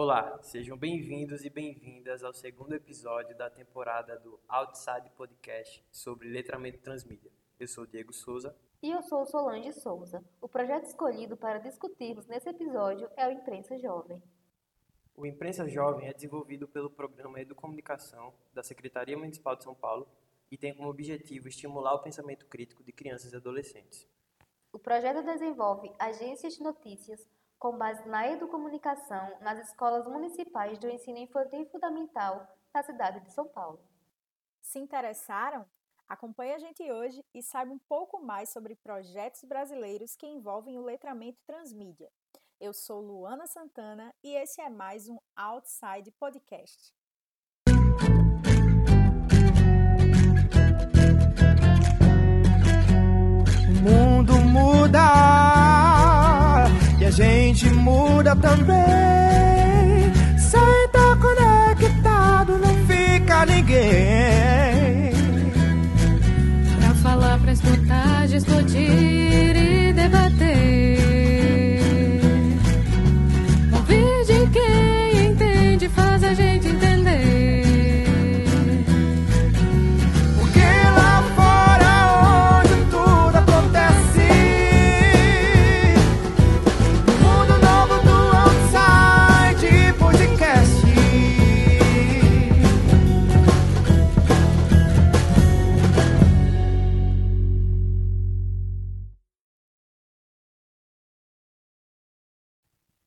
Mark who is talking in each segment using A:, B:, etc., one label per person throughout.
A: Olá, sejam bem-vindos e bem-vindas ao segundo episódio da temporada do Outside Podcast sobre letramento transmídia. Eu sou Diego Souza.
B: E eu sou Solange Souza. O projeto escolhido para discutirmos nesse episódio é o Imprensa Jovem.
A: O Imprensa Jovem é desenvolvido pelo programa Educomunicação da Secretaria Municipal de São Paulo e tem como objetivo estimular o pensamento crítico de crianças e adolescentes.
B: O projeto desenvolve agências de notícias com base na educomunicação nas escolas municipais do ensino infantil e fundamental da cidade de São Paulo.
C: Se interessaram? Acompanhe a gente hoje e saiba um pouco mais sobre projetos brasileiros que envolvem o letramento transmídia. Eu sou Luana Santana e esse é mais um Outside Podcast.
D: Gente muda também. Sem estar conectado não fica ninguém.
E: Pra falar, pra escutar, discutir e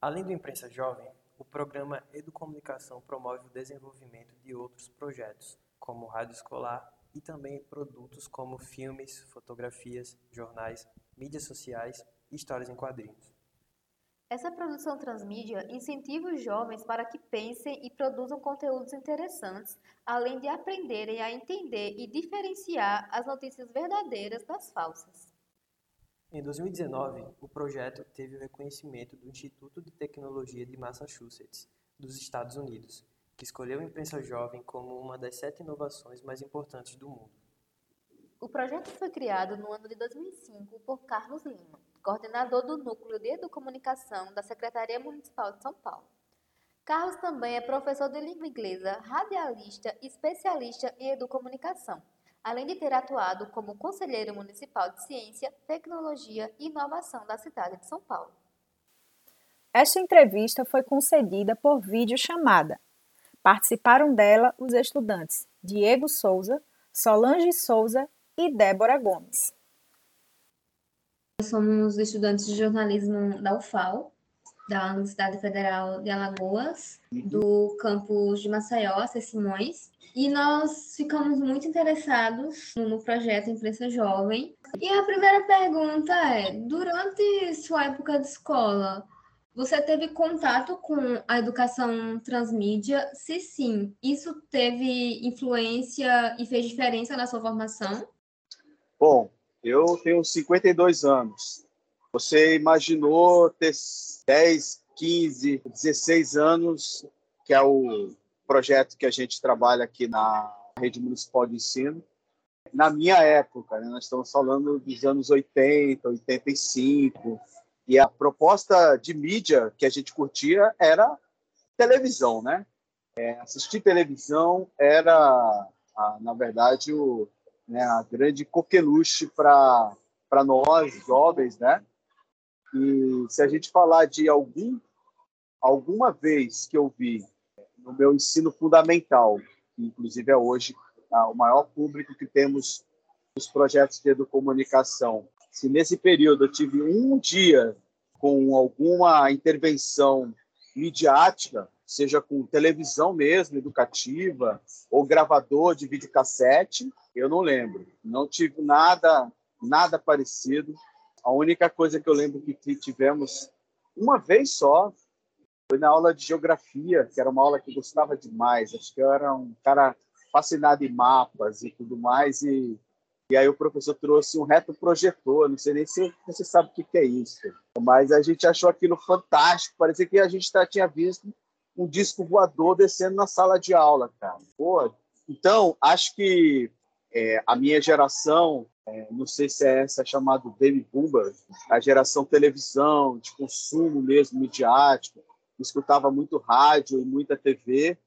A: Além do Imprensa Jovem, o programa Educomunicação promove o desenvolvimento de outros projetos, como rádio escolar e também produtos como filmes, fotografias, jornais, mídias sociais e histórias em quadrinhos.
B: Essa produção transmídia incentiva os jovens para que pensem e produzam conteúdos interessantes, além de aprenderem a entender e diferenciar as notícias verdadeiras das falsas.
A: Em 2019, o projeto teve o reconhecimento do Instituto de Tecnologia de Massachusetts, dos Estados Unidos, que escolheu a imprensa jovem como uma das sete inovações mais importantes do mundo.
B: O projeto foi criado no ano de 2005 por Carlos Lima, coordenador do Núcleo de Educomunicação da Secretaria Municipal de São Paulo. Carlos também é professor de língua inglesa, radialista e especialista em educomunicação, além de ter atuado como conselheiro municipal de Ciência, Tecnologia e Inovação da cidade de São Paulo.
C: Esta entrevista foi concedida por videochamada. Participaram dela os estudantes Diego Souza, Solange Souza e Débora Gomes.
F: Somos estudantes de jornalismo da UFAL, da Universidade Federal de Alagoas, do campus de Maceió, Acê Simões, e nós ficamos muito interessados no projeto Imprensa Jovem. E a primeira pergunta é: durante sua época de escola, você teve contato com a educação transmídia? Se sim, isso teve influência e fez diferença na sua formação?
G: Bom, eu tenho 52 anos. Você imaginou ter 10, 15, 16 anos, que é o projeto que a gente trabalha aqui na Rede Municipal de Ensino. Na minha época, né, nós estamos falando dos anos 80, 85, e a proposta de mídia que a gente curtia era televisão, né? É, assistir televisão era, a, na verdade, o, né, a grande coqueluche para nós, jovens, né? E se a gente falar de algum, alguma vez que eu vi no meu ensino fundamental, que inclusive é hoje ah, o maior público que temos nos projetos de educomunicação, se nesse período eu tive um dia com alguma intervenção midiática, seja com televisão mesmo, educativa, ou gravador de videocassete, eu não lembro. Não tive nada, nada parecido. A única coisa que eu lembro que tivemos uma vez só foi na aula de geografia, que era uma aula que eu gostava demais. Acho que eu era um cara fascinado em mapas e tudo mais. E, e aí o professor trouxe um reto projetor. Não sei nem se você sabe o que, é isso. Mas a gente achou aquilo fantástico. Parecia que a gente tá, tinha visto um disco voador descendo na sala de aula, cara. Pô, então, acho que é, a minha geração, é, não sei se é essa chamada baby boomer, a geração televisão, de consumo mesmo, midiático, escutava muito rádio e muita TV.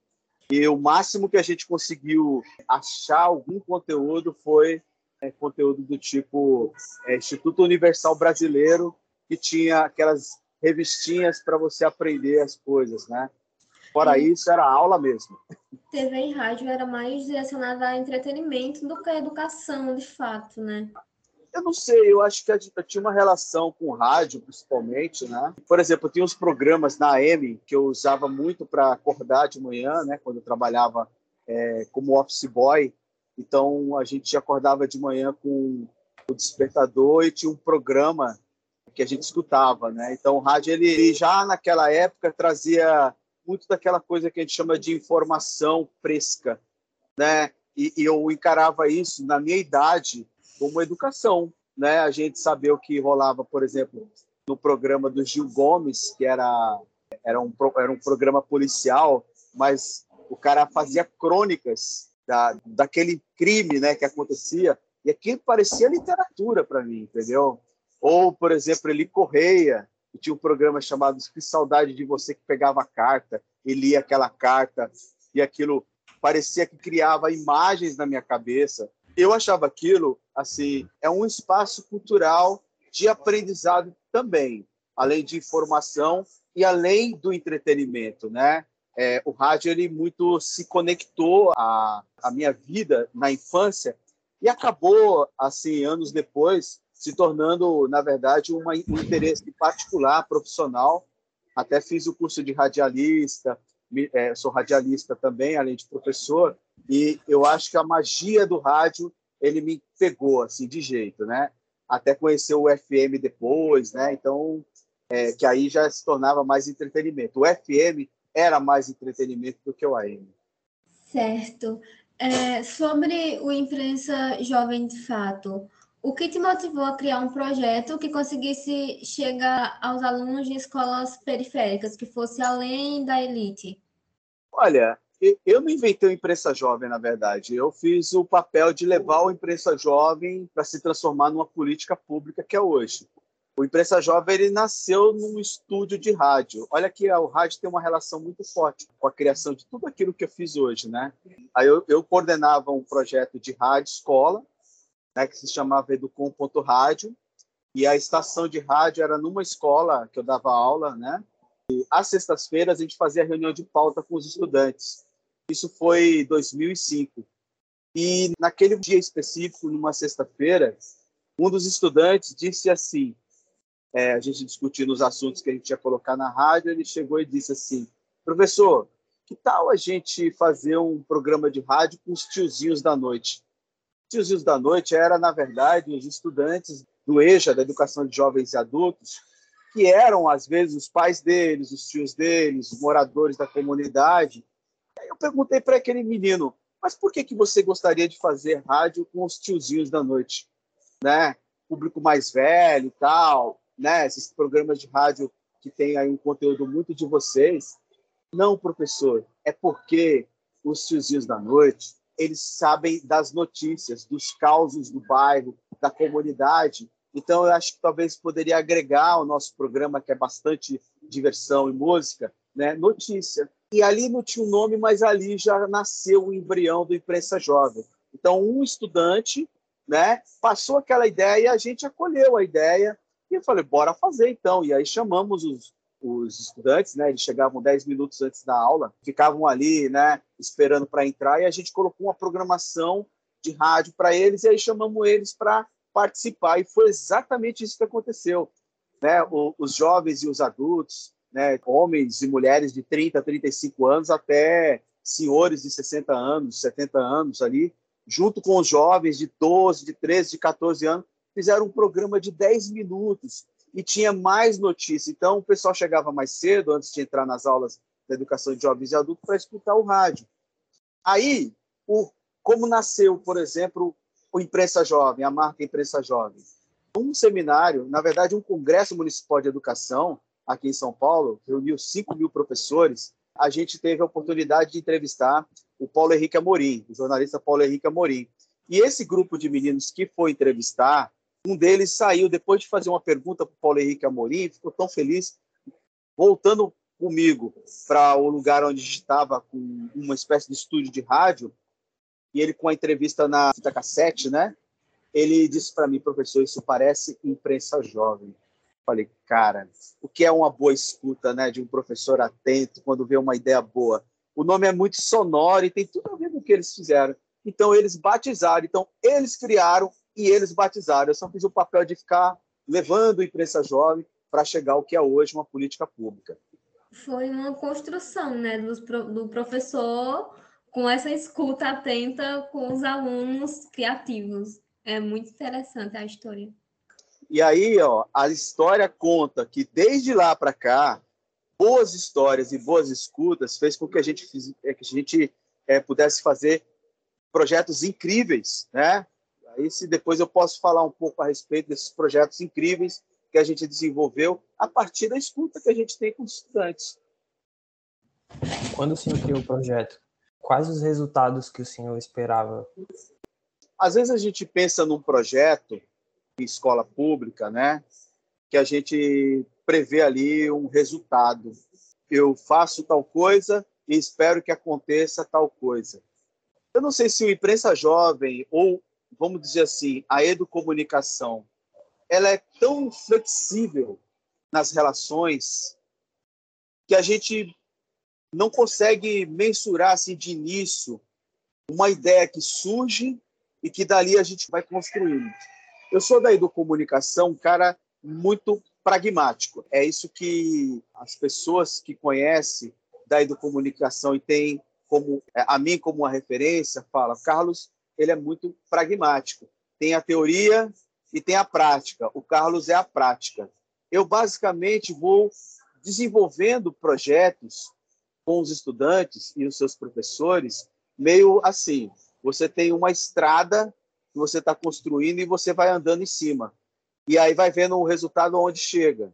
G: E o máximo que a gente conseguiu achar algum conteúdo foi é, conteúdo do tipo é, Instituto Universal Brasileiro, que tinha aquelas revistinhas para você aprender as coisas, né? Fora isso, era aula mesmo.
F: TV e rádio era mais direcionada a entretenimento do que a educação, de fato, né?
G: Eu não sei, eu acho que eu tinha uma relação com o rádio, principalmente, né? Por exemplo, tinha uns programas na AM que eu usava muito para acordar de manhã, né? Quando eu trabalhava é, como office boy. Então, a gente acordava de manhã com o despertador e tinha um programa que a gente escutava, né? Então, o rádio, ele já naquela época trazia muito daquela coisa que a gente chama de informação fresca, né? E, e eu encarava isso, na minha idade, como educação, né? A gente saber o que rolava, por exemplo, no programa do Gil Gomes, que era era um era um programa policial, mas o cara fazia crônicas da, daquele crime, né, que acontecia, e aquilo parecia literatura para mim, entendeu? Ou, por exemplo, Eli Correia, que tinha um programa chamado Que Saudade de Você, que pegava a carta e lia aquela carta, e aquilo parecia que criava imagens na minha cabeça eu achava aquilo assim é um espaço cultural de aprendizado também, além de informação e além do entretenimento, né? É, o rádio ele muito se conectou à, à minha vida na infância e acabou assim anos depois se tornando na verdade uma, um interesse particular profissional até fiz o curso de radialista é, sou radialista também além de professor e eu acho que a magia do rádio ele me pegou assim de jeito, né? Até conhecer o FM depois, né? Então, é, que aí já se tornava mais entretenimento. O FM era mais entretenimento do que o AM.
F: Certo. É, sobre o Imprensa Jovem de Fato, o que te motivou a criar um projeto que conseguisse chegar aos alunos de escolas periféricas, que fosse além da elite?
G: Olha, eu não inventei o imprensa jovem, na verdade. Eu fiz o papel de levar o imprensa jovem para se transformar numa política pública que é hoje. O imprensa jovem ele nasceu num estúdio de rádio. Olha que o rádio tem uma relação muito forte com a criação de tudo aquilo que eu fiz hoje, né? Aí eu, eu coordenava um projeto de rádio escola, né, que se chamava Educom.rádio, e a estação de rádio era numa escola que eu dava aula, né? E às sextas-feiras a gente fazia reunião de pauta com os estudantes. Isso foi 2005. E naquele dia específico, numa sexta-feira, um dos estudantes disse assim: é, a gente discutindo os assuntos que a gente ia colocar na rádio, ele chegou e disse assim: professor, que tal a gente fazer um programa de rádio com os tiozinhos da noite? Tiozinhos da noite era, na verdade, os estudantes do EJA, da Educação de Jovens e Adultos, que eram, às vezes, os pais deles, os tios deles, os moradores da comunidade, Aí eu perguntei para aquele menino, mas por que, que você gostaria de fazer rádio com os tiozinhos da noite? Né? Público mais velho e tal, né? esses programas de rádio que tem aí um conteúdo muito de vocês. Não, professor, é porque os tiozinhos da noite, eles sabem das notícias, dos causos do bairro, da comunidade. Então, eu acho que talvez poderia agregar ao nosso programa, que é bastante diversão e música, né? notícia. E ali não tinha um nome, mas ali já nasceu o embrião do Imprensa Jovem. Então, um estudante né, passou aquela ideia a gente acolheu a ideia. E eu falei, bora fazer então. E aí chamamos os, os estudantes, né, eles chegavam 10 minutos antes da aula, ficavam ali né, esperando para entrar, e a gente colocou uma programação de rádio para eles, e aí chamamos eles para participar. E foi exatamente isso que aconteceu. Né? O, os jovens e os adultos né, homens e mulheres de 30, 35 anos até senhores de 60 anos, 70 anos ali, junto com os jovens de 12, de 13, de 14 anos, fizeram um programa de 10 minutos e tinha mais notícia. Então, o pessoal chegava mais cedo, antes de entrar nas aulas da educação de jovens e adultos, para escutar o rádio. Aí, o, como nasceu, por exemplo, o Imprensa Jovem, a marca Imprensa Jovem? Um seminário, na verdade, um congresso municipal de educação, aqui em São Paulo, reuniu 5 mil professores, a gente teve a oportunidade de entrevistar o Paulo Henrique Amorim, o jornalista Paulo Henrique Amorim. E esse grupo de meninos que foi entrevistar, um deles saiu, depois de fazer uma pergunta para o Paulo Henrique Amorim, ficou tão feliz, voltando comigo para o lugar onde estava com uma espécie de estúdio de rádio e ele com a entrevista na fita cassete, né? Ele disse para mim, professor, isso parece imprensa jovem. Falei, cara, o que é uma boa escuta, né, de um professor atento quando vê uma ideia boa? O nome é muito sonoro e tem tudo a ver com o que eles fizeram. Então eles batizaram, então eles criaram e eles batizaram. Eu só fiz o papel de ficar levando a imprensa jovem para chegar ao que é hoje uma política pública.
F: Foi uma construção, né, do, do professor com essa escuta atenta com os alunos criativos. É muito interessante a história.
G: E aí, ó, a história conta que desde lá para cá, boas histórias e boas escutas fez com que a gente, é, que a gente é, pudesse fazer projetos incríveis, né? Aí, se depois eu posso falar um pouco a respeito desses projetos incríveis que a gente desenvolveu a partir da escuta que a gente tem com os estudantes.
A: Quando o senhor criou o projeto, quais os resultados que o senhor esperava?
G: Às vezes a gente pensa num projeto em escola pública, né, que a gente prevê ali um resultado. Eu faço tal coisa e espero que aconteça tal coisa. Eu não sei se o imprensa jovem ou vamos dizer assim, a educomunicação, ela é tão flexível nas relações que a gente não consegue mensurar assim de início uma ideia que surge e que dali a gente vai construindo. Eu sou da educomunicação, um cara muito pragmático. É isso que as pessoas que conhecem da educomunicação e têm como a mim como uma referência fala, Carlos, ele é muito pragmático. Tem a teoria e tem a prática. O Carlos é a prática. Eu basicamente vou desenvolvendo projetos com os estudantes e os seus professores, meio assim. Você tem uma estrada que você está construindo e você vai andando em cima. E aí vai vendo o resultado onde chega.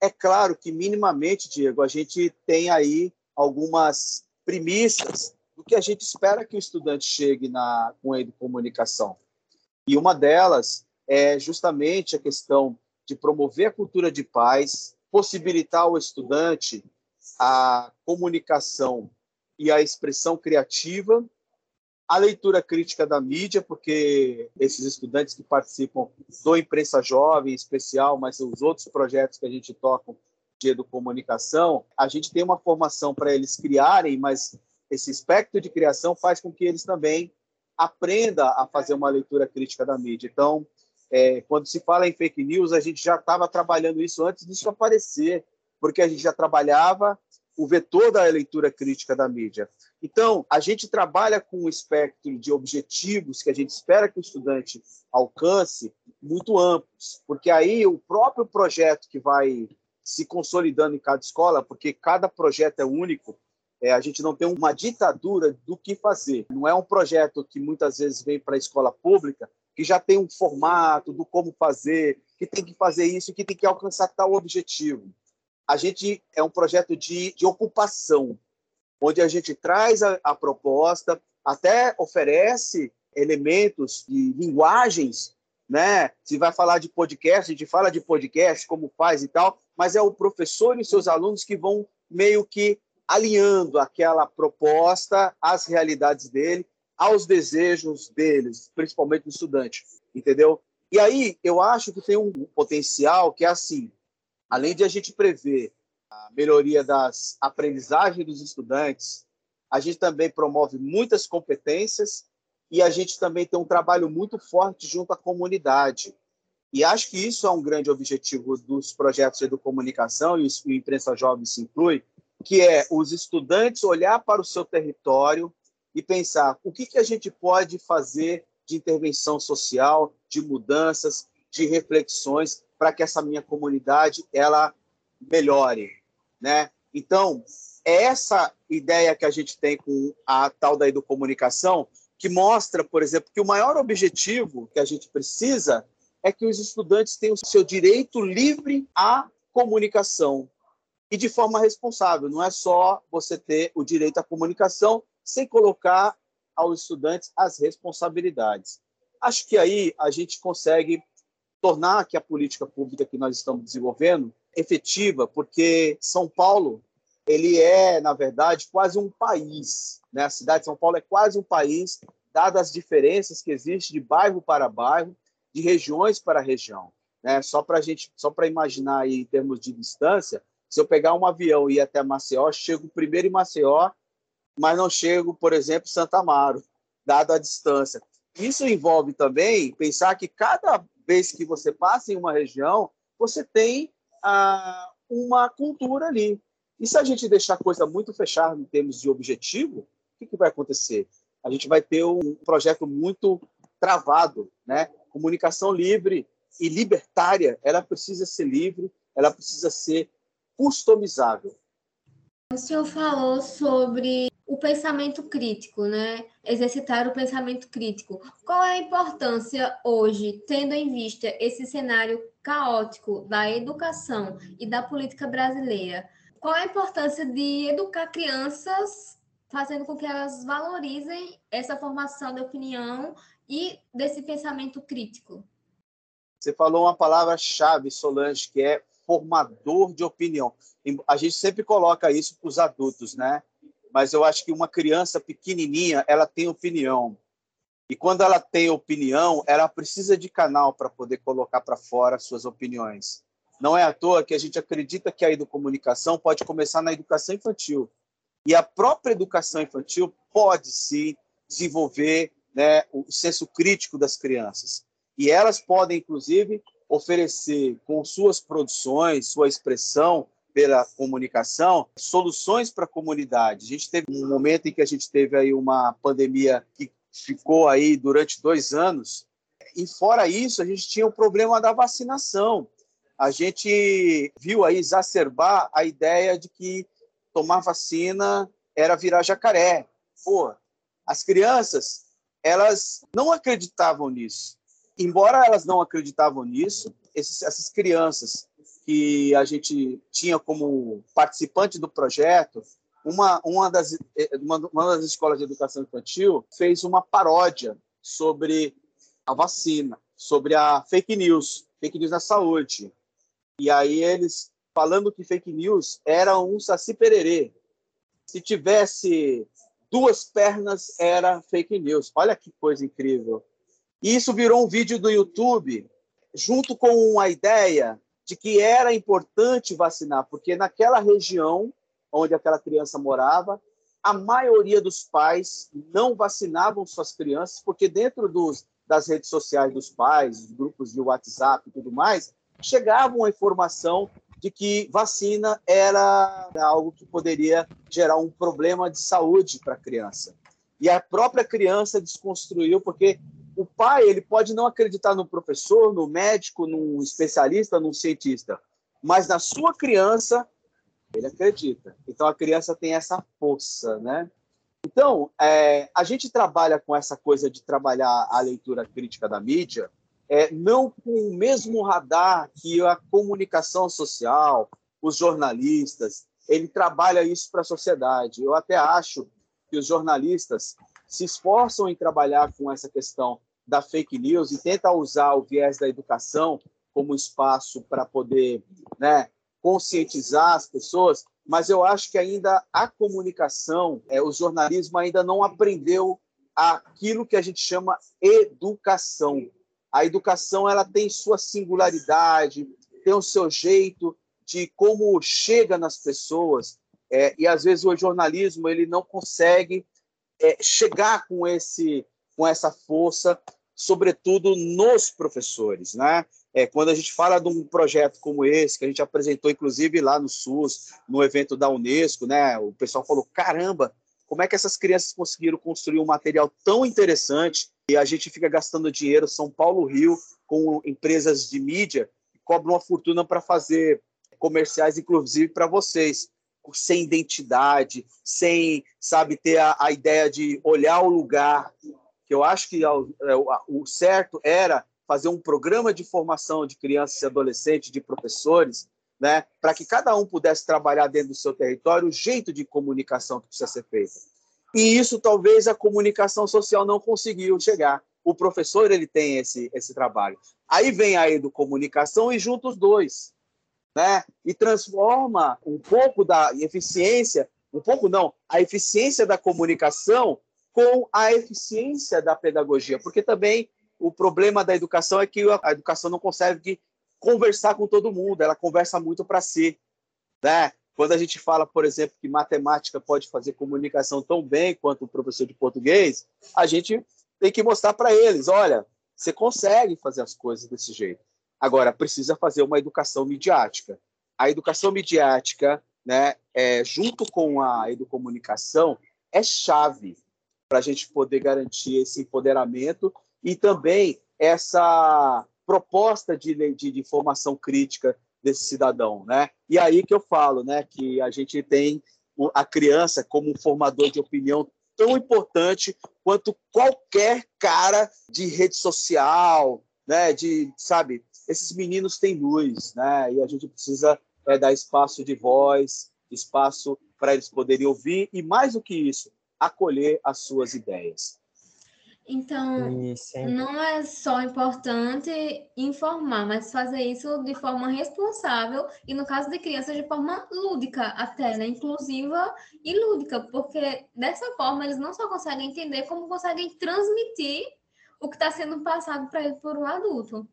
G: É claro que, minimamente, Diego, a gente tem aí algumas premissas do que a gente espera que o estudante chegue na, com a comunicação. E uma delas é justamente a questão de promover a cultura de paz, possibilitar ao estudante a comunicação e a expressão criativa, a leitura crítica da mídia, porque esses estudantes que participam do Imprensa Jovem, em especial, mas os outros projetos que a gente toca de educomunicação, a gente tem uma formação para eles criarem, mas esse espectro de criação faz com que eles também aprendam a fazer uma leitura crítica da mídia. Então, é, quando se fala em fake news, a gente já estava trabalhando isso antes disso aparecer, porque a gente já trabalhava o vetor da leitura crítica da mídia. Então, a gente trabalha com um espectro de objetivos que a gente espera que o estudante alcance muito amplos, porque aí o próprio projeto que vai se consolidando em cada escola, porque cada projeto é único, é, a gente não tem uma ditadura do que fazer. Não é um projeto que muitas vezes vem para a escola pública que já tem um formato do como fazer, que tem que fazer isso, que tem que alcançar tal objetivo. A gente é um projeto de, de ocupação, onde a gente traz a, a proposta, até oferece elementos de linguagens, né? Se vai falar de podcast, a gente fala de podcast, como faz e tal, mas é o professor e seus alunos que vão meio que alinhando aquela proposta às realidades dele, aos desejos deles, principalmente do estudante, entendeu? E aí eu acho que tem um potencial que é assim, além de a gente prever a melhoria das aprendizagens dos estudantes, a gente também promove muitas competências e a gente também tem um trabalho muito forte junto à comunidade. E acho que isso é um grande objetivo dos projetos de comunicação e o Imprensa Jovem se inclui, que é os estudantes olhar para o seu território e pensar o que, que a gente pode fazer de intervenção social, de mudanças, de reflexões para que essa minha comunidade ela melhore, né? Então é essa ideia que a gente tem com a tal da educomunicação que mostra, por exemplo, que o maior objetivo que a gente precisa é que os estudantes tenham o seu direito livre à comunicação, e de forma responsável. Não é só você ter o direito à comunicação sem colocar aos estudantes as responsabilidades. Acho que aí a gente consegue tornar que a política pública que nós estamos desenvolvendo efetiva, porque São Paulo ele é, na verdade, quase um país. Né? A cidade de São Paulo é quase um país, dadas as diferenças que existem de bairro para bairro, de regiões para região. Né? Só para gente, só para imaginar aí, em termos de distância, se eu pegar um avião e ir até Maceió, chego primeiro em Maceió, mas não chego, por exemplo, em Santa Amaro, dado a distância. Isso envolve também pensar que cada vez que você passa em uma região, você tem ah, uma cultura ali. E se a gente deixar a coisa muito fechada em termos de objetivo, o que, que vai acontecer? A gente vai ter um projeto muito travado, né? Comunicação livre e libertária, ela precisa ser livre, ela precisa ser customizável.
F: O senhor falou sobre o pensamento crítico, né? Exercitar o pensamento crítico. Qual é a importância hoje, tendo em vista esse cenário caótico da educação e da política brasileira? Qual é a importância de educar crianças, fazendo com que elas valorizem essa formação de opinião e desse pensamento crítico?
G: Você falou uma palavra-chave, Solange, que é formador de opinião. A gente sempre coloca isso para os adultos, né? Mas eu acho que uma criança pequenininha, ela tem opinião. E quando ela tem opinião, ela precisa de canal para poder colocar para fora suas opiniões. Não é à toa que a gente acredita que a educomunicação pode começar na educação infantil. E a própria educação infantil pode sim desenvolver né, o senso crítico das crianças. E elas podem, inclusive, oferecer com suas produções, sua expressão pela comunicação, soluções para a comunidade. A gente teve um momento em que a gente teve aí uma pandemia que ficou aí durante dois anos, e fora isso, a gente tinha o problema da vacinação. A gente viu aí exacerbar a ideia de que tomar vacina era virar jacaré. Pô, as crianças, elas não acreditavam nisso embora elas não acreditavam nisso, esses, essas crianças que a gente tinha como participante do projeto, uma, uma, das, uma, uma das escolas de educação infantil fez uma paródia sobre a vacina, sobre a fake news, fake news na saúde. E aí eles falando que fake news era um saci pererê. Se tivesse duas pernas, era fake news. Olha que coisa incrível. E isso virou um vídeo do YouTube, junto com a ideia de que era importante vacinar, porque naquela região onde aquela criança morava, a maioria dos pais não vacinavam suas crianças, porque dentro dos, das redes sociais dos pais, grupos de WhatsApp e tudo mais, chegava a informação de que vacina era algo que poderia gerar um problema de saúde para a criança. E a própria criança desconstruiu, porque o pai ele pode não acreditar no professor, no médico, num especialista, num cientista, mas na sua criança ele acredita. Então a criança tem essa força, né? Então é, a gente trabalha com essa coisa de trabalhar a leitura crítica da mídia, é, não com o mesmo radar que a comunicação social, os jornalistas, ele trabalha isso para a sociedade. Eu até acho que os jornalistas se esforçam em trabalhar com essa questão da fake news e tenta usar o viés da educação como espaço para poder né, conscientizar as pessoas, mas eu acho que ainda a comunicação, é, o jornalismo ainda não aprendeu aquilo que a gente chama educação. A educação ela tem sua singularidade, tem o seu jeito de como chega nas pessoas, é, e às vezes o jornalismo ele não consegue é, chegar com esse com essa força, sobretudo nos professores, né? É, quando a gente fala de um projeto como esse, que a gente apresentou inclusive lá no SUS, no evento da Unesco, né? O pessoal falou: caramba, como é que essas crianças conseguiram construir um material tão interessante e a gente fica gastando dinheiro, São Paulo, Rio, com empresas de mídia, que cobram uma fortuna para fazer comerciais, inclusive para vocês sem identidade, sem, sabe, ter a, a ideia de olhar o lugar, que eu acho que o, é, o certo era fazer um programa de formação de crianças e adolescentes, de professores, né, para que cada um pudesse trabalhar dentro do seu território o jeito de comunicação que precisa ser feita. E isso talvez a comunicação social não conseguiu chegar. O professor ele tem esse esse trabalho. Aí vem a educomunicação e junta os dois. Né? E transforma um pouco da eficiência, um pouco não, a eficiência da comunicação com a eficiência da pedagogia, porque também o problema da educação é que a educação não consegue conversar com todo mundo, ela conversa muito para si, né? Quando a gente fala, por exemplo, que matemática pode fazer comunicação tão bem quanto o professor de português, a gente tem que mostrar para eles, olha, você consegue fazer as coisas desse jeito. Agora, precisa fazer uma educação midiática. A educação midiática, né, é, junto com a educomunicação, é chave para a gente poder garantir esse empoderamento e também essa proposta de, de, de formação crítica desse cidadão, né? E aí que eu falo, né, que a gente tem a criança como um formador de opinião tão importante quanto qualquer cara de rede social, né, de, sabe, esses meninos têm luz, né? E a gente precisa é, dar espaço de voz, espaço para eles poderem ouvir e mais do que isso, acolher as suas ideias.
F: Então, não é só importante informar, mas fazer isso de forma responsável e, no caso de crianças, de forma lúdica, até, né? Inclusiva e lúdica, porque dessa forma eles não só conseguem entender, como conseguem transmitir o que está sendo passado para eles por um adulto.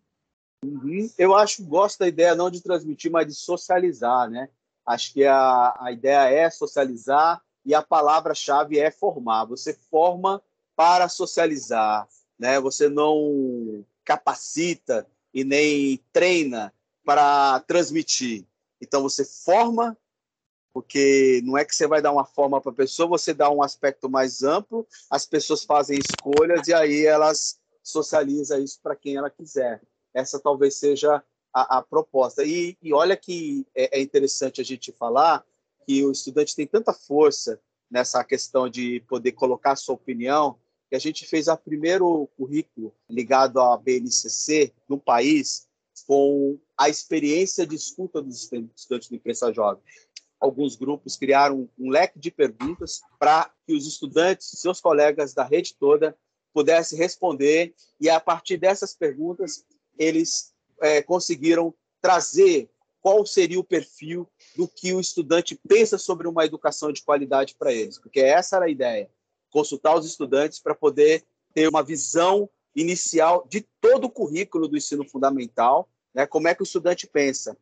G: Uhum. Eu acho, gosto da ideia não de transmitir, mas de socializar, né? Acho que a, a ideia é socializar e a palavra-chave é formar. Você forma para socializar, né? Você não capacita e nem treina para transmitir. Então você forma, porque não é que você vai dar uma forma para a pessoa, você dá um aspecto mais amplo, as pessoas fazem escolhas e aí elas socializam isso para quem ela quiser. Essa talvez seja a, a proposta. E, e, olha que é, é interessante a gente falar que o estudante tem tanta força nessa questão de poder colocar sua opinião, que a gente fez o primeiro currículo ligado à BNCC no país com a experiência de escuta dos estudantes do imprensa jovem. Alguns grupos criaram um leque de perguntas para que os estudantes, seus colegas da rede toda, pudessem responder e a partir dessas perguntas eles é, conseguiram trazer qual seria o perfil do que o estudante pensa sobre uma educação de qualidade para eles, porque essa era a ideia, consultar os estudantes para poder ter uma visão inicial de todo o currículo do ensino fundamental, né? Como é que o estudante pensa?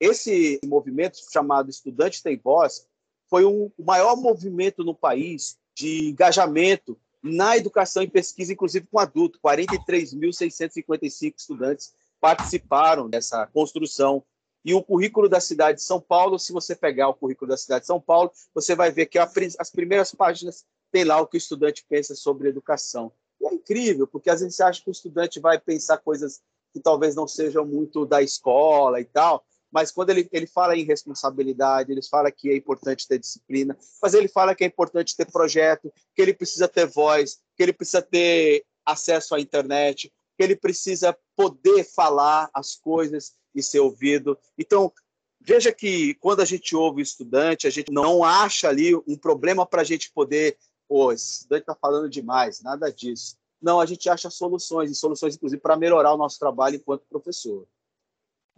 G: Esse movimento chamado Estudante tem Voz foi um, o maior movimento no país de engajamento na educação e pesquisa, inclusive com adulto. 43.655 estudantes participaram dessa construção e o currículo da cidade de São Paulo, se você pegar o currículo da cidade de São Paulo, você vai ver que as primeiras páginas tem lá o que o estudante pensa sobre educação. E é incrível, porque às vezes você acha que o estudante vai pensar coisas que talvez não sejam muito da escola e tal, mas quando ele, ele fala em responsabilidade, ele fala que é importante ter disciplina, mas ele fala que é importante ter projeto, que ele precisa ter voz, que ele precisa ter acesso à internet, que ele precisa poder falar as coisas e ser ouvido. Então, veja que quando a gente ouve o estudante, a gente não acha ali um problema para a gente poder, pô, esse estudante está falando demais, nada disso. Não, a gente acha soluções, e soluções, inclusive, para melhorar o nosso trabalho enquanto professor.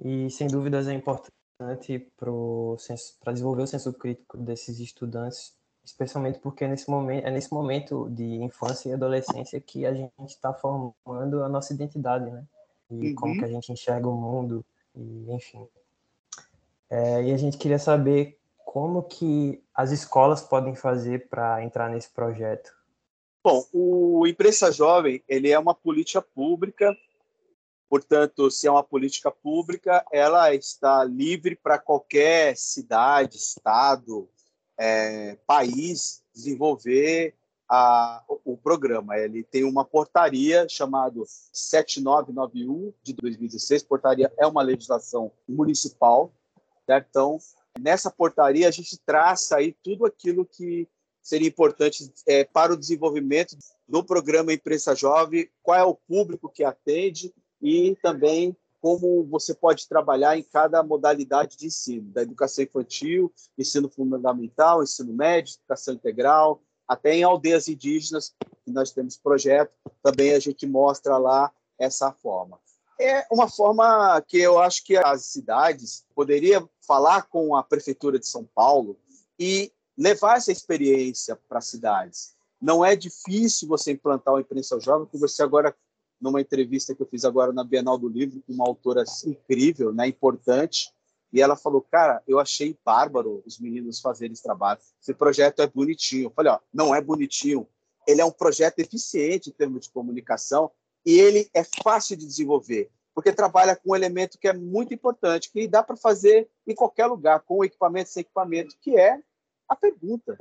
A: E, sem dúvidas, é importante para desenvolver o senso crítico desses estudantes, especialmente porque nesse momento, é nesse momento de infância e adolescência que a gente está formando a nossa identidade, né? E uhum. como que a gente enxerga o mundo, e enfim. É, e a gente queria saber como que as escolas podem fazer para entrar nesse projeto.
G: Bom, o Imprensa Jovem ele é uma política pública, portanto, se é uma política pública, ela está livre para qualquer cidade, estado, é, país desenvolver a, o, programa. Ele tem uma portaria chamada 7991 de 2016. Portaria é uma legislação municipal. Certo? Então, nessa portaria a gente traça aí tudo aquilo que seria importante é, para o desenvolvimento do programa Imprensa Jovem, qual é o público que atende e também como você pode trabalhar em cada modalidade de ensino, da educação infantil, ensino fundamental, ensino médio, educação integral, até em aldeias indígenas, que nós temos projeto, também a gente mostra lá essa forma. é uma forma que eu acho que as cidades poderiam falar com a prefeitura de São Paulo e levar essa experiência para as cidades. Não é difícil você implantar uma imprensa jovem, como você agora numa entrevista que eu fiz agora na Bienal do Livro com uma autora incrível, né, importante, e ela falou, cara, eu achei bárbaro os meninos fazerem esse trabalho. Esse projeto é bonitinho. Eu falei, ó, não é bonitinho. Ele é um projeto eficiente em termos de comunicação e ele é fácil de desenvolver, porque trabalha com um elemento que é muito importante, que dá para fazer em qualquer lugar, com equipamento, sem equipamento, que é a pergunta.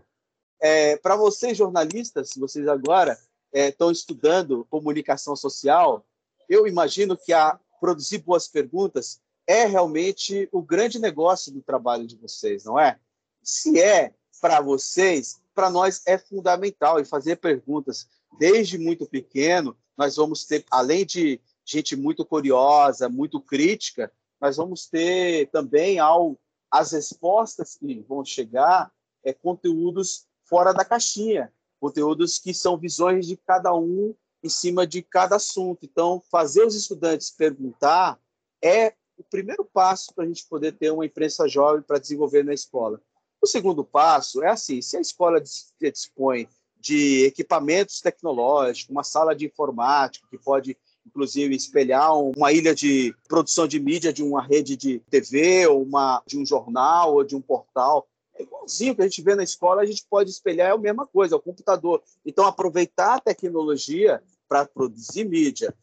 G: É, para vocês, jornalistas, vocês agora estão é, estudando comunicação social, eu imagino que a produzir boas perguntas é realmente o grande negócio do trabalho de vocês, não é? Se é para vocês, para nós é fundamental e fazer perguntas desde muito pequeno. Nós vamos ter, além de gente muito curiosa, muito crítica, nós vamos ter também ao as respostas que vão chegar é conteúdos fora da caixinha, conteúdos que são visões de cada um em cima de cada assunto. Então, fazer os estudantes perguntar é o primeiro passo para a gente poder ter uma imprensa jovem para desenvolver na escola. O segundo passo é assim: se a escola dispõe de equipamentos tecnológicos, uma sala de informática que pode inclusive espelhar uma ilha de produção de mídia de uma rede de TV ou uma de um jornal ou de um portal é igualzinho que a gente vê na escola, a gente pode espelhar, é a mesma coisa, é o computador. Então, aproveitar a tecnologia para produzir mídia.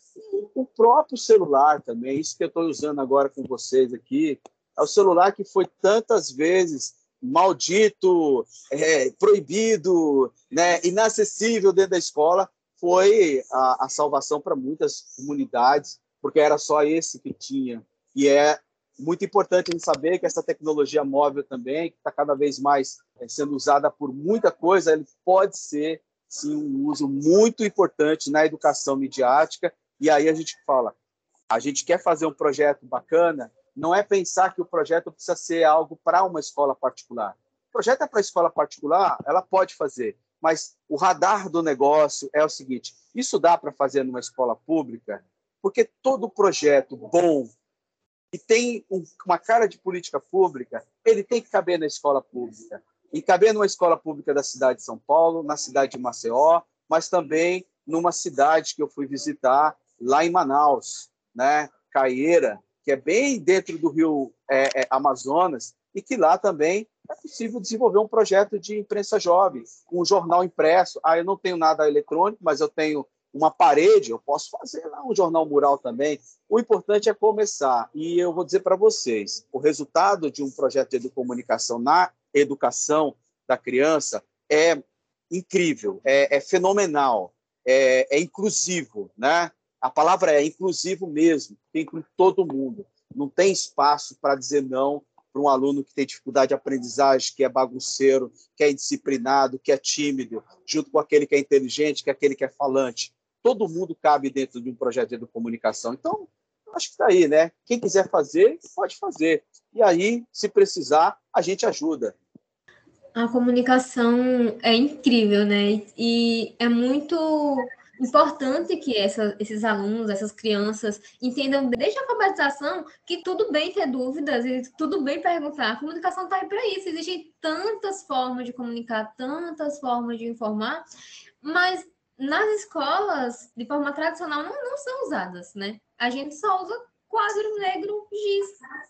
G: O próprio celular também, isso que eu estou usando agora com vocês aqui, é o celular que foi tantas vezes maldito, é, proibido, né, inacessível dentro da escola, foi a, a salvação para muitas comunidades, porque era só esse que tinha. E é muito importante a gente saber que essa tecnologia móvel também, que está cada vez mais é, sendo usada por muita coisa, ele pode ser sim um uso muito importante na educação midiática. E aí a gente fala, a gente quer fazer um projeto bacana, não é pensar que o projeto precisa ser algo para uma escola particular. O projeto é para a escola particular, ela pode fazer, mas o radar do negócio é o seguinte: isso dá para fazer numa escola pública, porque todo projeto bom e tem um, uma cara de política pública, ele tem que caber na escola pública. E caber numa escola pública da cidade de São Paulo, na cidade de Maceió, mas também numa cidade que eu fui visitar lá em Manaus, né, Caieira, que é bem dentro do rio é, é, Amazonas, e que lá também é possível desenvolver um projeto de imprensa jovem, um jornal impresso. Ah, eu não tenho nada eletrônico, mas eu tenho uma parede, eu posso fazer lá um jornal mural também. O importante é começar. E eu vou dizer para vocês, o resultado de um projeto de comunicação na educação da criança é incrível, é, é fenomenal, é, é, inclusivo, né? A palavra é inclusivo mesmo, inclui todo mundo. Não tem espaço para dizer não para um aluno que tem dificuldade de aprendizagem, que é bagunceiro, que é indisciplinado, que é tímido, junto com aquele que é inteligente, que é aquele que é falante todo mundo cabe dentro de um projeto de comunicação. Então, acho que está aí, né? Quem quiser fazer, pode fazer. E aí, se precisar, a gente ajuda.
F: A comunicação é incrível, né? E é muito importante que essa, esses alunos, essas crianças entendam desde a alfabetização que tudo bem ter dúvidas e tudo bem perguntar. A comunicação está aí para isso. Existem tantas formas de comunicar, tantas formas de informar, mas nas escolas, de forma tradicional, não, não são usadas, né? A gente só usa quadro negro giz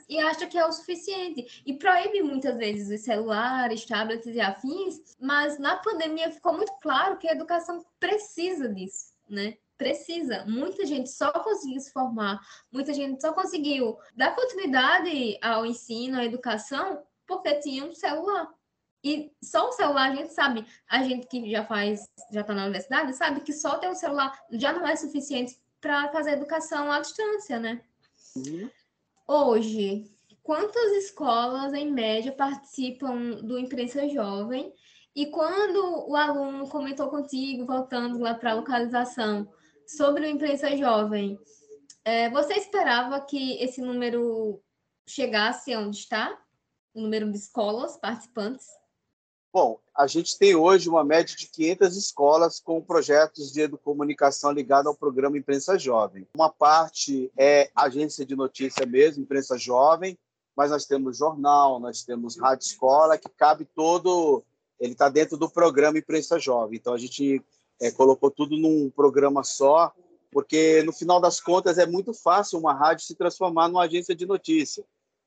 F: e acha que é o suficiente. E proíbe muitas vezes os celulares, tablets e afins, mas na pandemia ficou muito claro que a educação precisa disso, né? Precisa. Muita gente só conseguiu se formar, muita gente só conseguiu dar continuidade ao ensino, à educação, porque tinha um celular. E só o celular, a gente sabe, a gente que já faz, já está na universidade, sabe que só ter um celular já não é suficiente para fazer educação à distância, né? Uhum. Hoje, quantas escolas, em média, participam do Imprensa Jovem? E quando o aluno comentou contigo, voltando lá para a localização, sobre o Imprensa Jovem, é, você esperava que esse número chegasse onde está? O número de escolas participantes?
G: Bom, a gente tem hoje uma média de 500 escolas com projetos de educomunicação ligado ao programa Imprensa Jovem. Uma parte é agência de notícia mesmo, Imprensa Jovem, mas nós temos jornal, nós temos rádio escola, que cabe todo, ele está dentro do programa Imprensa Jovem. Então a gente é, colocou tudo num programa só, porque no final das contas é muito fácil uma rádio se transformar numa agência de notícia,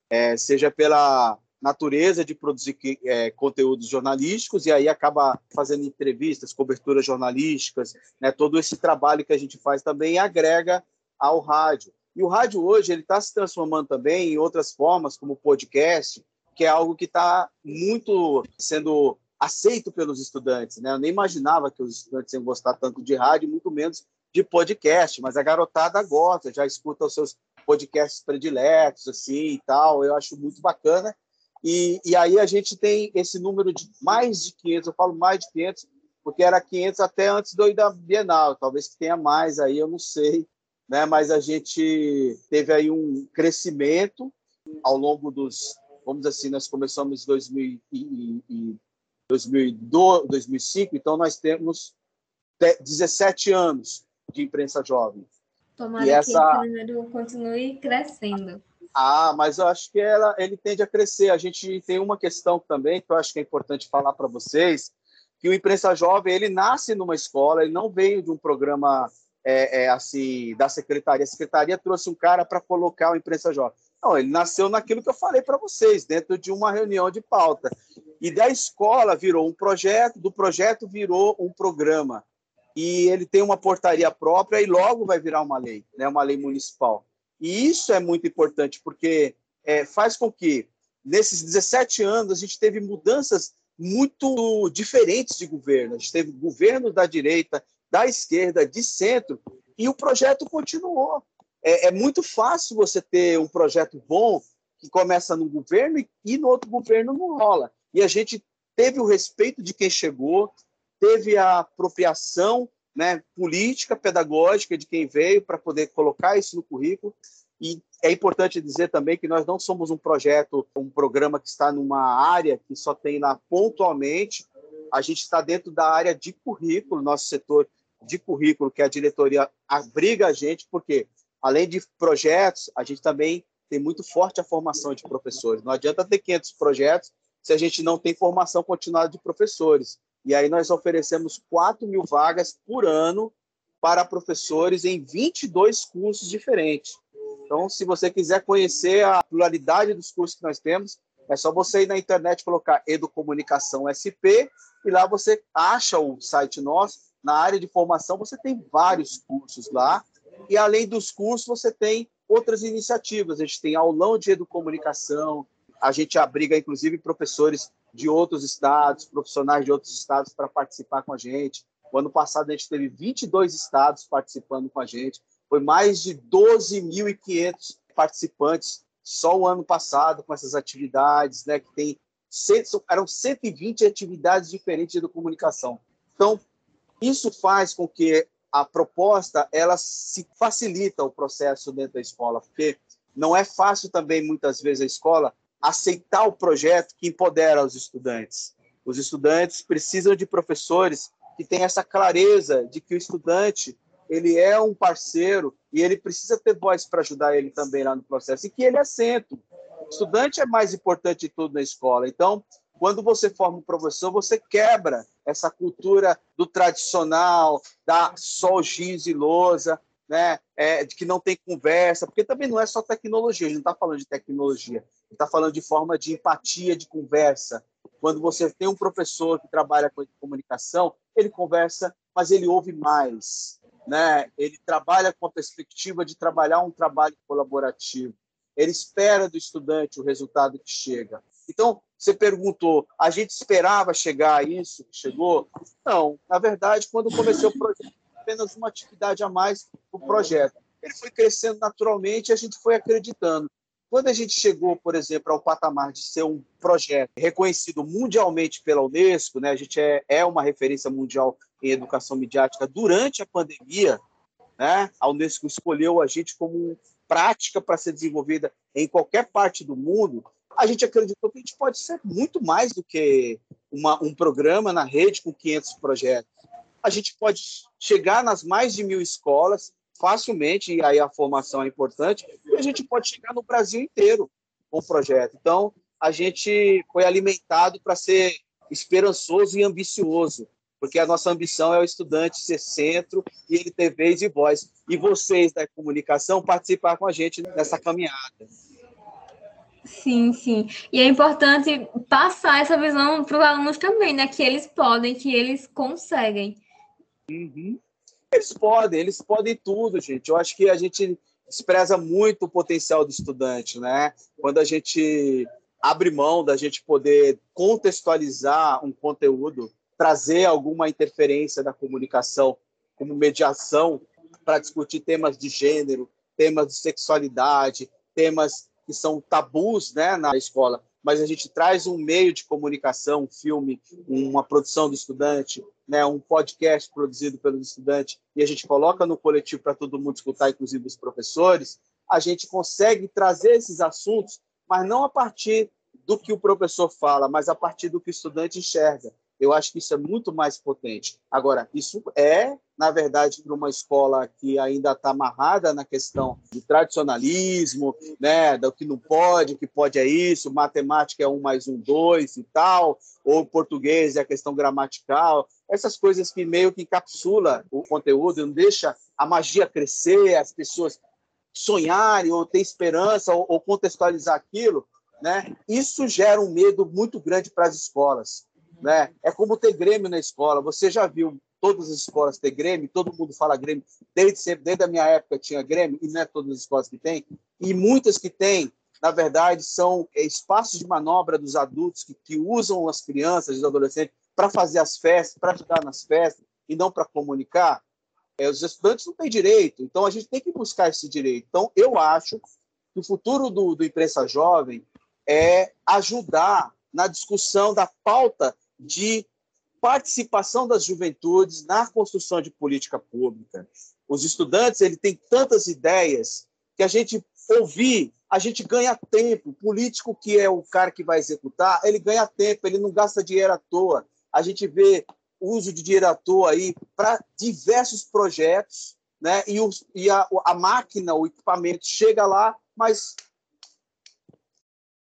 G: é, seja pela natureza de produzir é, conteúdos jornalísticos e aí acaba fazendo entrevistas, coberturas jornalísticas, né? Todo esse trabalho que a gente faz também agrega ao rádio. E o rádio hoje ele está se transformando também em outras formas, como podcast, que é algo que está muito sendo aceito pelos estudantes. Né? Eu nem imaginava que os estudantes iam gostar tanto de rádio, muito menos de podcast, mas a garotada gosta, já escuta os seus podcasts prediletos, assim e tal. Eu acho muito bacana. E, e aí a gente tem esse número de mais de 500, eu falo mais de 500, porque era 500 até antes do da Bienal, talvez que tenha mais aí, eu não sei, né? Mas a gente teve aí um crescimento ao longo dos, vamos dizer assim, nós começamos em 2000 e, e 2002, 2005, então nós temos 17 anos de imprensa jovem.
F: Tomara e essa... que esse número continue crescendo.
G: Ah, mas eu acho que ela, ele tende a crescer. A gente tem uma questão também que eu acho que é importante falar para vocês, que o imprensa jovem ele nasce numa escola, ele não veio de um programa é, é, assim da secretaria. A secretaria trouxe um cara para colocar o imprensa jovem. Não, ele nasceu naquilo que eu falei para vocês, dentro de uma reunião de pauta. E da escola virou um projeto, do projeto virou um programa. E ele tem uma portaria própria e logo vai virar uma lei, né, uma lei municipal. E isso é muito importante, porque é, faz com que, nesses 17 anos, a gente teve mudanças muito diferentes de governo. A gente teve governos da direita, da esquerda, de centro, e o projeto continuou. É, é muito fácil você ter um projeto bom que começa num governo e, e no outro governo não rola. E a gente teve o respeito de quem chegou, teve a apropriação né, política, pedagógica de quem veio para poder colocar isso no currículo. E é importante dizer também que nós não somos um projeto, um programa que está numa área que só tem lá pontualmente. A gente está dentro da área de currículo, nosso setor de currículo, que a diretoria abriga a gente, porque além de projetos, a gente também tem muito forte a formação de professores. Não adianta ter 500 projetos se a gente não tem formação continuada de professores. E aí nós oferecemos 4 mil vagas por ano para professores em 22 cursos diferentes. Então, se você quiser conhecer a pluralidade dos cursos que nós temos, é só você ir na internet colocar Educomunicação SP e lá você acha o site nosso. Na área de formação, você tem vários cursos lá. E além dos cursos, você tem outras iniciativas. A gente tem aulão de educomunicação, a gente abriga, inclusive, professores de outros estados, profissionais de outros estados para participar com a gente. O ano passado a gente teve 22 estados participando com a gente. Foi mais de 12.500 participantes só o ano passado com essas atividades, né? Que tem eram 120 atividades diferentes de comunicação. Então, isso faz com que a proposta ela se facilita o processo dentro da escola, porque não é fácil também muitas vezes a escola aceitar o projeto que empodera os estudantes. Os estudantes precisam de professores que tenham essa clareza de que o estudante ele é um parceiro e ele precisa ter voz para ajudar ele também lá no processo e que ele é. O estudante é mais importante de tudo na escola. Então, quando você forma um professor, você quebra essa cultura do tradicional, da só giz e lousa, né? É, de que não tem conversa, porque também não é só tecnologia, a gente não está falando de tecnologia, está falando de forma de empatia, de conversa. Quando você tem um professor que trabalha com comunicação, ele conversa, mas ele ouve mais. Né? Ele trabalha com a perspectiva de trabalhar um trabalho colaborativo. Ele espera do estudante o resultado que chega. Então, você perguntou, a gente esperava chegar a isso? Chegou? Não. Na verdade, quando comecei o projeto, apenas uma atividade a mais para o projeto. Ele foi crescendo naturalmente e a gente foi acreditando. Quando a gente chegou, por exemplo, ao patamar de ser um projeto reconhecido mundialmente pela Unesco, né, a gente é, é uma referência mundial em educação midiática durante a pandemia, né, a Unesco escolheu a gente como prática para ser desenvolvida em qualquer parte do mundo. a gente acreditou que a gente pode ser muito mais do que uma, um programa na rede com 500 projetos. A gente pode chegar nas mais de mil escolas facilmente, e aí a formação é importante, e a gente pode chegar no Brasil inteiro com o projeto. Então, a gente foi alimentado para ser esperançoso e ambicioso, porque a nossa ambição é o estudante ser centro e ele ter vez e voz. E vocês da comunicação participar com a gente nessa caminhada.
F: Sim, sim. E é importante passar essa visão para os alunos também, né? Que eles podem, que eles conseguem.
G: Uhum. Eles podem, eles podem tudo, gente. Eu acho que a gente despreza muito o potencial do estudante, né? Quando a gente abre mão da gente poder contextualizar um conteúdo, trazer alguma interferência da comunicação como mediação para discutir temas de gênero, temas de sexualidade, temas que são tabus né, na escola, mas a gente traz um meio de comunicação, um filme, uma produção do estudante, né, um podcast produzido pelo estudante, e a gente coloca no coletivo para todo mundo escutar, inclusive os professores, a gente consegue trazer esses assuntos mas não a partir do que o professor fala, mas a partir do que o estudante enxerga. Eu acho que isso é muito mais potente. Agora, isso é, na verdade, para uma escola que ainda está amarrada na questão do tradicionalismo, né, do que não pode, o que pode é isso, matemática é um mais um, dois e tal, ou português é a questão gramatical, essas coisas que meio que encapsula o conteúdo, não deixa a magia crescer, as pessoas sonharem ou ter esperança ou, ou contextualizar aquilo, né? Isso gera um medo muito grande para as escolas, né? É como ter Grêmio na escola. Você já viu todas as escolas ter Grêmio? Todo mundo fala Grêmio desde sempre, desde a minha época tinha Grêmio e não é todas as escolas que tem. E muitas que têm, na verdade, são é, espaços de manobra dos adultos que, que usam as crianças, os adolescentes para fazer as festas, para ajudar nas festas e não para comunicar. É, os estudantes não têm direito, então a gente tem que buscar esse direito. Então, eu acho que o futuro do, do imprensa jovem é ajudar na discussão da pauta de participação das juventudes na construção de política pública. Os estudantes ele tem tantas ideias que a gente ouvir, a gente ganha tempo. O político que é o cara que vai executar, ele ganha tempo, ele não gasta dinheiro à toa. A gente vê uso de dinheiro à toa aí para diversos projetos, né? E, o, e a, a máquina, o equipamento chega lá, mas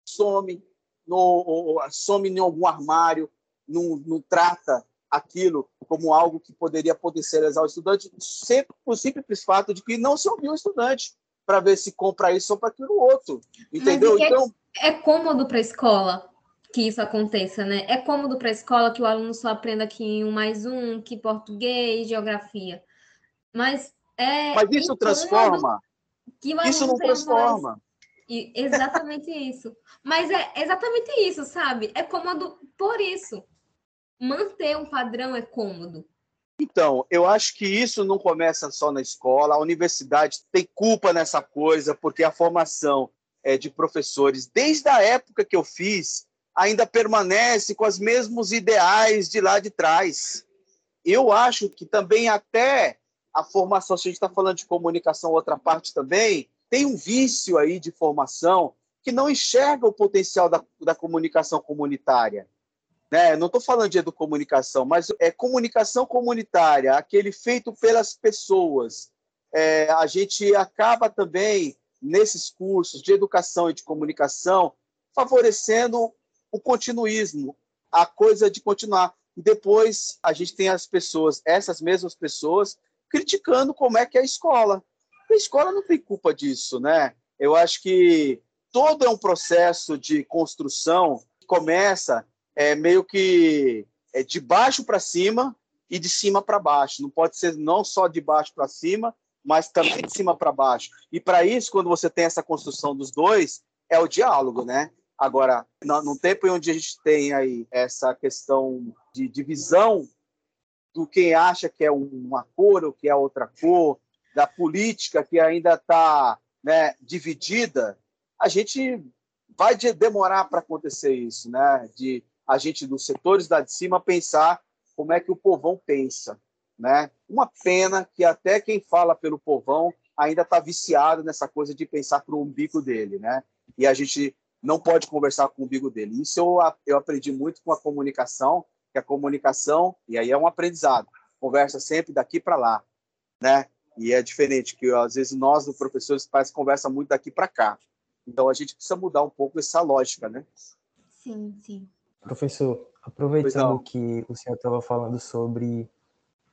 G: some, no, some em algum armário, não, não trata aquilo como algo que poderia potencializar o estudante, sempre por simples fato de que não se ouviu o estudante para ver se compra isso ou para aquilo outro. Entendeu?
F: É então é cômodo para a escola que isso aconteça, né? É cômodo para a escola que o aluno só aprenda aqui em um mais um, que português, geografia. Mas é.
G: Mas isso transforma. isso não transforma. Mais...
F: E exatamente isso. Mas é exatamente isso, sabe? É cômodo por isso. Manter um padrão é cômodo.
G: Então, eu acho que isso não começa só na escola. A universidade tem culpa nessa coisa, porque a formação é, de professores, desde a época que eu fiz, ainda permanece com os mesmos ideais de lá de trás. Eu acho que também até a formação, se a gente está falando de comunicação, outra parte também, tem um vício aí de formação que não enxerga o potencial da, da comunicação comunitária. Né? Não estou falando de educomunicação, mas é comunicação comunitária, aquele feito pelas pessoas. É, a gente acaba também, nesses cursos de educação e de comunicação, favorecendo o continuismo, a coisa de continuar. E depois a gente tem as pessoas, essas mesmas pessoas, criticando como é que é a escola. A escola não tem culpa disso, né? Eu acho que todo é um processo de construção que começa é, meio que é, de baixo para cima e de cima para baixo. Não pode ser não só de baixo para cima, mas também de cima para baixo. E para isso, quando você tem essa construção dos dois, é o diálogo, né? Agora, no tempo em onde a gente tem aí essa questão de divisão do quem acha que é uma cor ou que é outra cor, da política que ainda está né, dividida, a gente vai demorar para acontecer isso, né? De a gente dos setores da de cima pensar como é que o povão pensa, né? Uma pena que até quem fala pelo povão ainda está viciado nessa coisa de pensar para o umbigo dele, né? E a gente não pode conversar com o umbigo dele. Isso eu, eu aprendi muito com a comunicação, que a comunicação, e aí é um aprendizado, conversa sempre daqui para lá, né? E é diferente, que às vezes nós, do professores, parece conversa muito daqui para cá. Então a gente precisa mudar um pouco essa lógica, né?
F: Sim, sim.
A: Professor, aproveitando que o senhor estava falando sobre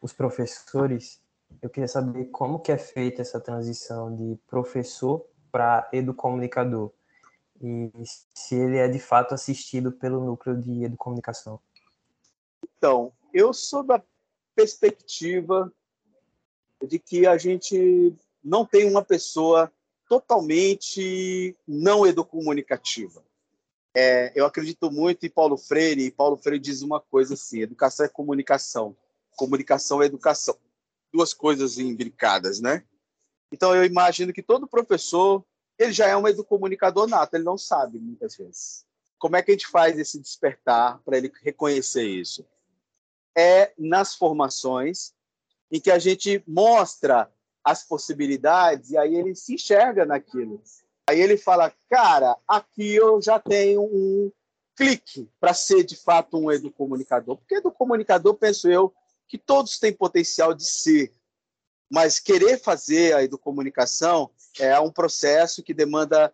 A: os professores, eu queria saber como que é feita essa transição de professor para educomunicador e se ele é de fato assistido pelo núcleo de educomunicação.
G: Então, eu sou da perspectiva de que a gente não tem uma pessoa totalmente não educomunicativa. É, eu acredito muito em Paulo Freire, e Paulo Freire diz uma coisa assim: educação é comunicação, comunicação é educação. Duas coisas imbricadas, né? Então, eu imagino que todo professor ele já é um educomunicador nato, ele não sabe muitas vezes. Como é que a gente faz esse despertar para ele reconhecer isso? É nas formações em que a gente mostra as possibilidades e aí ele se enxerga naquilo. Aí ele fala, cara, aqui eu já tenho um clique para ser de fato um educomunicador. Porque educomunicador, penso eu, que todos têm potencial de ser, mas querer fazer a educomunicação é um processo que demanda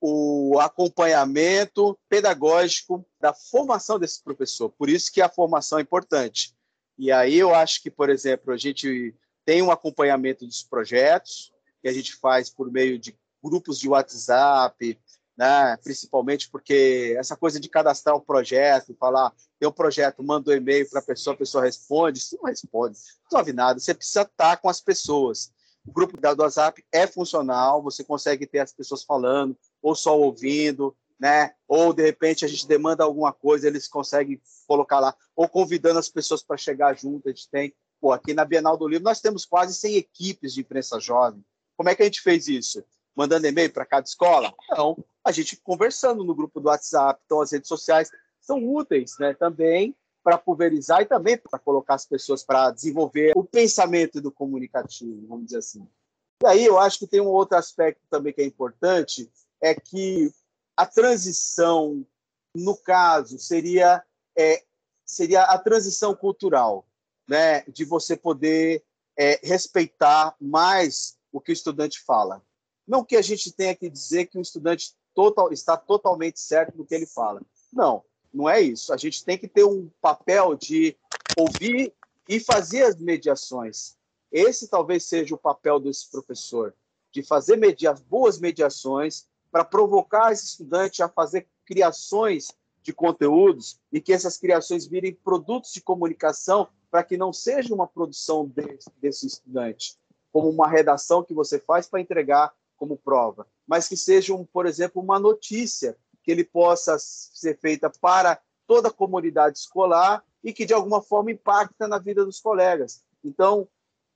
G: o acompanhamento pedagógico da formação desse professor. Por isso que a formação é importante. E aí eu acho que, por exemplo, a gente tem um acompanhamento dos projetos que a gente faz por meio de grupos de WhatsApp, né? principalmente porque essa coisa de cadastrar um projeto, falar, tem um projeto, manda um e-mail para a pessoa, a pessoa responde, se não responde, não resolve nada, você precisa estar com as pessoas. O grupo do WhatsApp é funcional, você consegue ter as pessoas falando, ou só ouvindo, né? Ou de repente a gente demanda alguma coisa, eles conseguem colocar lá, ou convidando as pessoas para chegar junto. A gente tem, pô, aqui na Bienal do Livro nós temos quase 100 equipes de imprensa jovem. Como é que a gente fez isso? Mandando e-mail para cada escola? Não, a gente conversando no grupo do WhatsApp, então as redes sociais são úteis, né? Também para pulverizar e também para colocar as pessoas para desenvolver o pensamento do comunicativo, vamos dizer assim. E aí eu acho que tem um outro aspecto também que é importante, é que a transição, no caso, seria, é, seria a transição cultural, né? de você poder é, respeitar mais o que o estudante fala. Não que a gente tenha que dizer que o estudante total, está totalmente certo do que ele fala. Não, não é isso. A gente tem que ter um papel de ouvir e fazer as mediações. Esse talvez seja o papel desse professor, de fazer media boas mediações para provocar esse estudante a fazer criações de conteúdos e que essas criações virem produtos de comunicação para que não seja uma produção desse estudante, como uma redação que você faz para entregar como prova, mas que seja, um, por exemplo, uma notícia que ele possa ser feita para toda a comunidade escolar e que de alguma forma impacta na vida dos colegas. Então,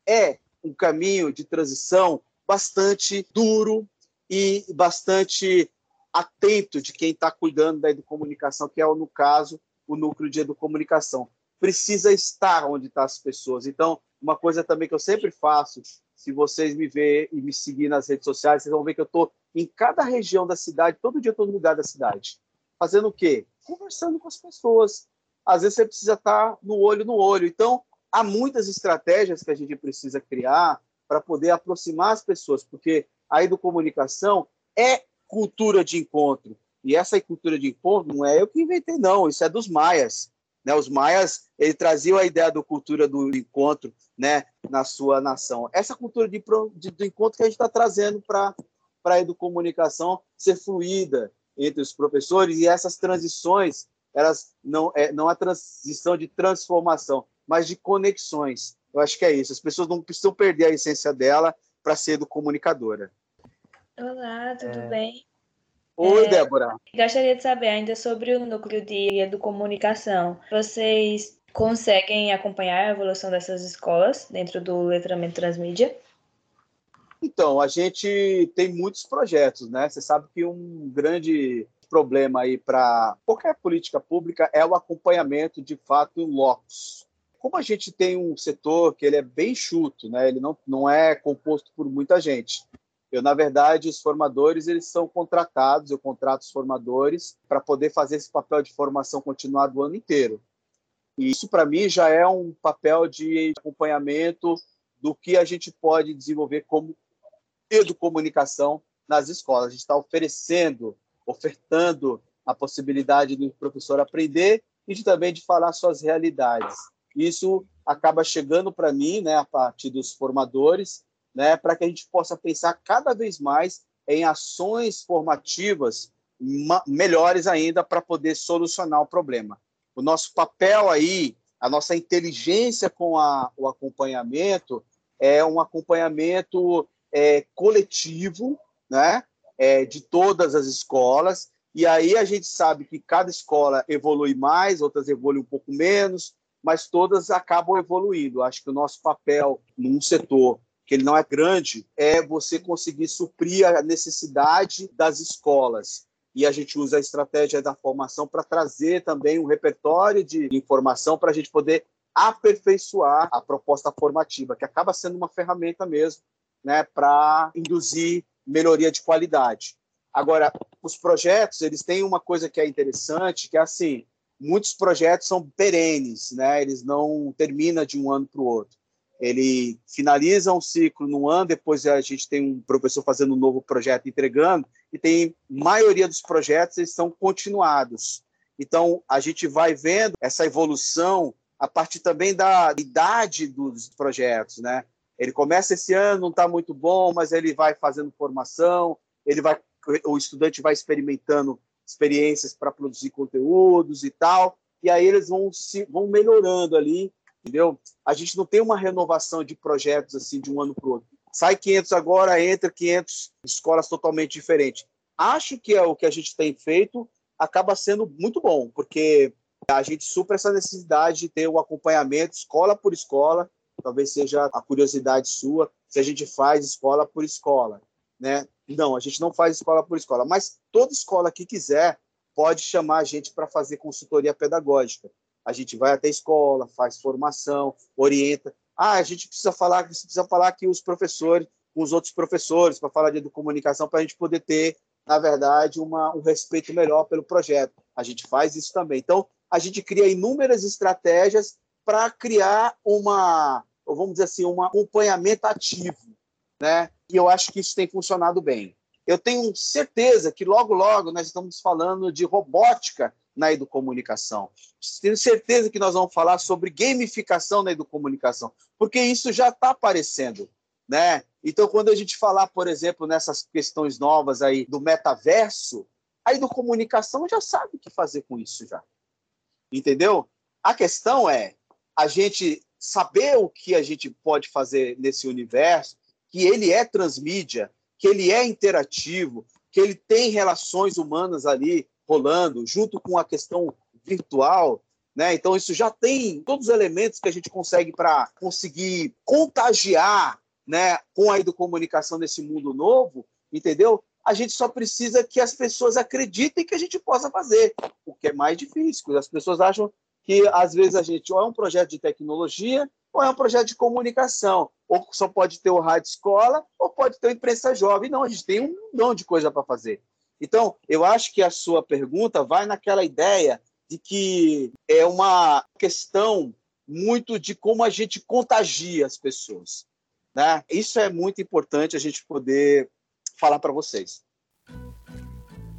G: é um caminho de transição bastante duro e bastante atento de quem está cuidando da educomunicação, que é, no caso, o núcleo de educomunicação. Precisa estar onde estão tá as pessoas. Então, uma coisa também que eu sempre faço, se vocês me verem e me seguir nas redes sociais, vocês vão ver que eu estou em cada região da cidade, todo dia no lugar da cidade. Fazendo o quê? Conversando com as pessoas. Às vezes você precisa estar no olho no olho. Então, há muitas estratégias que a gente precisa criar para poder aproximar as pessoas, porque a educomunicação é cultura de encontro. E essa cultura de encontro não é eu que inventei, não, isso é dos maias. Né? Os maias ele traziam a ideia da cultura do encontro né, na sua nação. Essa cultura de, de do encontro que a gente está trazendo para para a educomunicação ser fluida entre os professores e essas transições, elas não é não a transição de transformação, mas de conexões. Eu acho que é isso. As pessoas não precisam perder a essência dela para ser educomunicadora.
F: Olá, tudo é... bem?
G: Oi, é, Débora.
F: Gostaria de saber ainda sobre o núcleo de educomunicação. Vocês conseguem acompanhar a evolução dessas escolas dentro do letramento transmídia?
G: Então, a gente tem muitos projetos, né? Você sabe que um grande problema aí para qualquer política pública é o acompanhamento de fato em locos. Como a gente tem um setor que ele é bem chuto, né? Ele não, não é composto por muita gente. Eu, na verdade, os formadores eles são contratados, eu contrato os formadores para poder fazer esse papel de formação continuada o ano inteiro. E isso, para mim, já é um papel de acompanhamento do que a gente pode desenvolver como educomunicação nas escolas. A gente está oferecendo, ofertando a possibilidade do professor aprender e de, também de falar suas realidades. Isso acaba chegando para mim, né, a partir dos formadores, né, para que a gente possa pensar cada vez mais em ações formativas melhores ainda para poder solucionar o problema. O nosso papel aí, a nossa inteligência com a, o acompanhamento é um acompanhamento é, coletivo, né, é, de todas as escolas. E aí a gente sabe que cada escola evolui mais, outras evoluem um pouco menos, mas todas acabam evoluindo. Acho que o nosso papel num setor que ele não é grande, é você conseguir suprir a necessidade das escolas. E a gente usa a estratégia da formação para trazer também um repertório de informação para a gente poder aperfeiçoar a proposta formativa, que acaba sendo uma ferramenta mesmo né, para induzir melhoria de qualidade. Agora, os projetos, eles têm uma coisa que é interessante, que é assim, muitos projetos são perenes, né? Eles não terminam de um ano para o outro ele finaliza um ciclo no ano, depois a gente tem um professor fazendo um novo projeto entregando, e tem maioria dos projetos eles são continuados. Então a gente vai vendo essa evolução a partir também da idade dos projetos, né? Ele começa esse ano, não está muito bom, mas ele vai fazendo formação, ele vai, o estudante vai experimentando experiências para produzir conteúdos e tal, e aí eles vão se vão melhorando ali entendeu? A gente não tem uma renovação de projetos assim de um ano para o outro. Sai 500 agora, entra 500 escolas totalmente diferentes. Acho que é o que a gente tem feito acaba sendo muito bom, porque a gente supra essa necessidade de ter o um acompanhamento escola por escola, talvez seja a curiosidade sua, se a gente faz escola por escola, né? Não, a gente não faz escola por escola, mas toda escola que quiser pode chamar a gente para fazer consultoria pedagógica a gente vai até a escola, faz formação, orienta. Ah, a gente precisa falar, precisa falar que os professores, com os outros professores, para falar de comunicação, para a gente poder ter, na verdade, uma, um respeito melhor pelo projeto. A gente faz isso também. Então, a gente cria inúmeras estratégias para criar uma, vamos dizer assim, um acompanhamento ativo, né? E eu acho que isso tem funcionado bem. Eu tenho certeza que logo, logo nós estamos falando de robótica na educomunicação. Tenho certeza que nós vamos falar sobre gamificação na educomunicação, porque isso já está aparecendo. Né? Então, quando a gente falar, por exemplo, nessas questões novas aí do metaverso, a educomunicação já sabe o que fazer com isso já. Entendeu? A questão é a gente saber o que a gente pode fazer nesse universo, que ele é transmídia, que ele é interativo, que ele tem relações humanas ali rolando, junto com a questão virtual, né? Então isso já tem todos os elementos que a gente consegue para conseguir contagiar, né, com a educomunicação nesse mundo novo, entendeu? A gente só precisa que as pessoas acreditem que a gente possa fazer, o que é mais difícil. As pessoas acham que às vezes a gente ou é um projeto de tecnologia ou é um projeto de comunicação, ou só pode ter o rádio escola ou pode ter a imprensa jovem. Não, a gente tem um milhão de coisa para fazer. Então, eu acho que a sua pergunta vai naquela ideia de que é uma questão muito de como a gente contagia as pessoas. Né? Isso é muito importante a gente poder falar para vocês.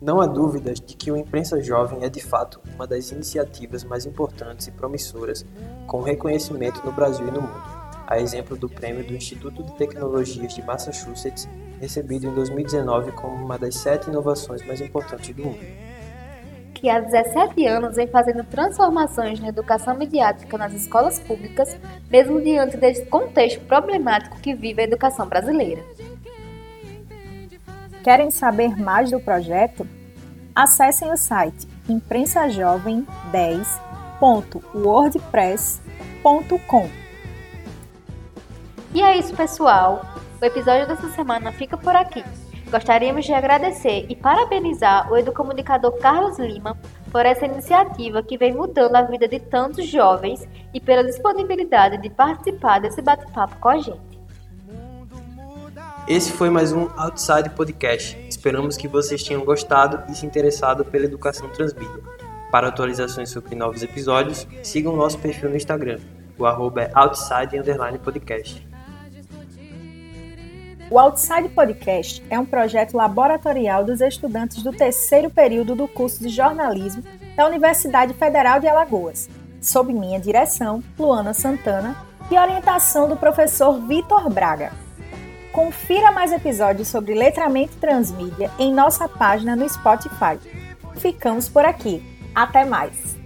A: Não há dúvidas de que o Imprensa Jovem é de fato uma das iniciativas mais importantes e promissoras com reconhecimento no Brasil e no mundo, a exemplo do prêmio do Instituto de Tecnologias de Massachusetts recebido em 2019 como uma das sete inovações mais importantes do mundo.
B: Que há 17 anos vem fazendo transformações na educação mediática nas escolas públicas, mesmo diante desse contexto problemático que vive a educação brasileira.
C: Querem saber mais do projeto? Acessem o site imprensajovem10.wordpress.com.
B: E é isso, pessoal. O episódio dessa semana fica por aqui. Gostaríamos de agradecer e parabenizar o educomunicador Carlos Lima por essa iniciativa que vem mudando a vida de tantos jovens e pela disponibilidade de participar desse bate-papo com a gente.
A: Esse foi mais um Outside Podcast. Esperamos que vocês tenham gostado e se interessado pela educação transmídia. Para atualizações sobre novos episódios, sigam nosso perfil no Instagram. O arroba é outside podcast.
C: O Outside Podcast é um projeto laboratorial dos estudantes do terceiro período do curso de jornalismo da Universidade Federal de Alagoas, sob minha direção, Luana Santana, e orientação do professor Vitor Braga. Confira mais episódios sobre letramento transmídia em nossa página no Spotify. Ficamos por aqui. Até mais!